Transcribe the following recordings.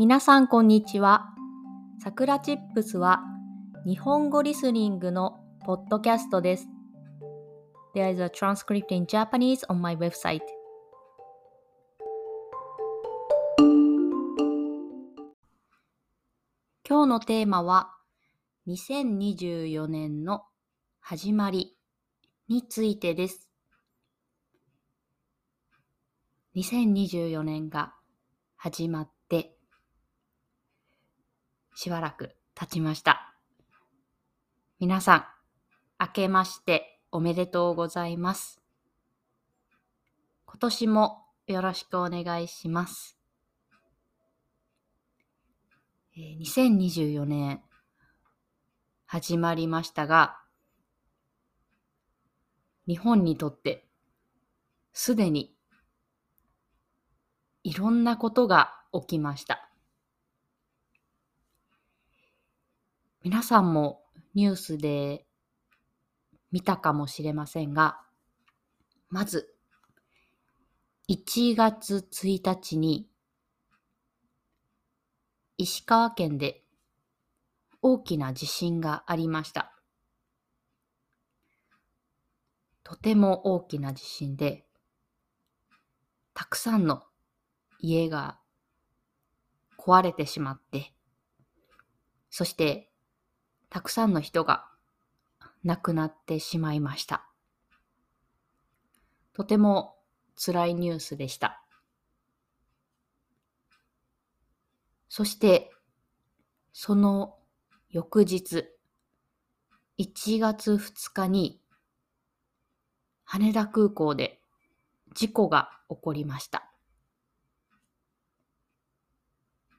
皆さんこんにちは。さくらチップスは日本語リスニングのポッドキャストです。There is a transcript in Japanese on my website. 今日のテーマは2024年の始まりについてです。2024年が始まってしばらく経ちました。皆さん、明けましておめでとうございます。今年もよろしくお願いします。2024年始まりましたが、日本にとってすでにいろんなことが起きました。皆さんもニュースで見たかもしれませんが、まず、1月1日に石川県で大きな地震がありました。とても大きな地震で、たくさんの家が壊れてしまって、そしてたくさんの人が亡くなってしまいました。とても辛いニュースでした。そして、その翌日、1月2日に羽田空港で事故が起こりました。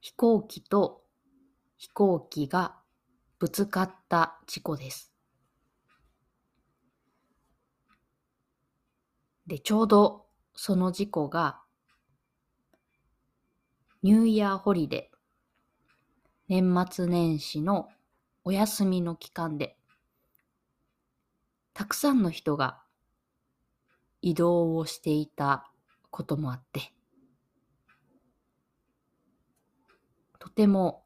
飛行機と飛行機がぶつかった事故です。で、ちょうどその事故がニューイヤーホリデー、年末年始のお休みの期間で、たくさんの人が移動をしていたこともあって、とても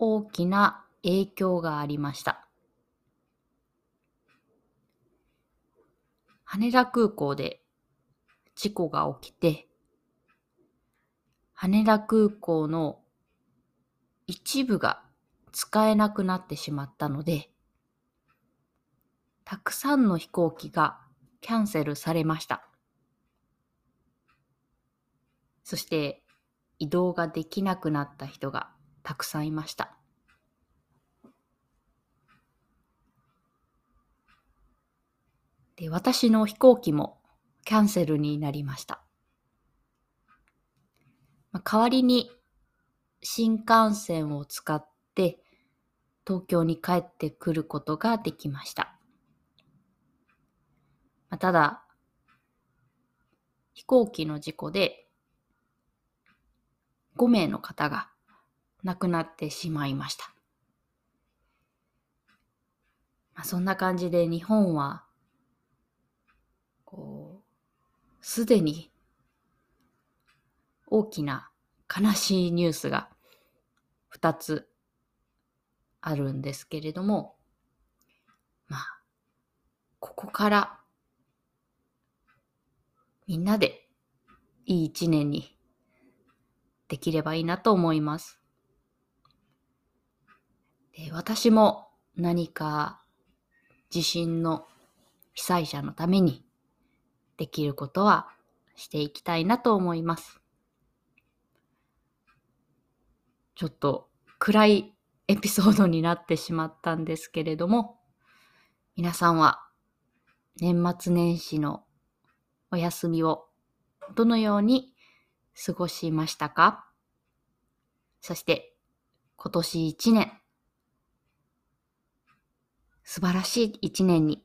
大きな影響がありました。羽田空港で事故が起きて、羽田空港の一部が使えなくなってしまったので、たくさんの飛行機がキャンセルされました。そして移動ができなくなった人がたくさんいました。で、私の飛行機もキャンセルになりました。まあ、代わりに新幹線を使って東京に帰ってくることができました。まあ、ただ、飛行機の事故で5名の方が亡くなってしまいました。まあ、そんな感じで日本は、こう、すでに大きな悲しいニュースが2つあるんですけれども、まあ、ここからみんなでいい一年にできればいいなと思います。で私も何か地震の被災者のためにできることはしていきたいなと思います。ちょっと暗いエピソードになってしまったんですけれども、皆さんは年末年始のお休みをどのように過ごしましたか？そして今年一年、素晴らしい一年に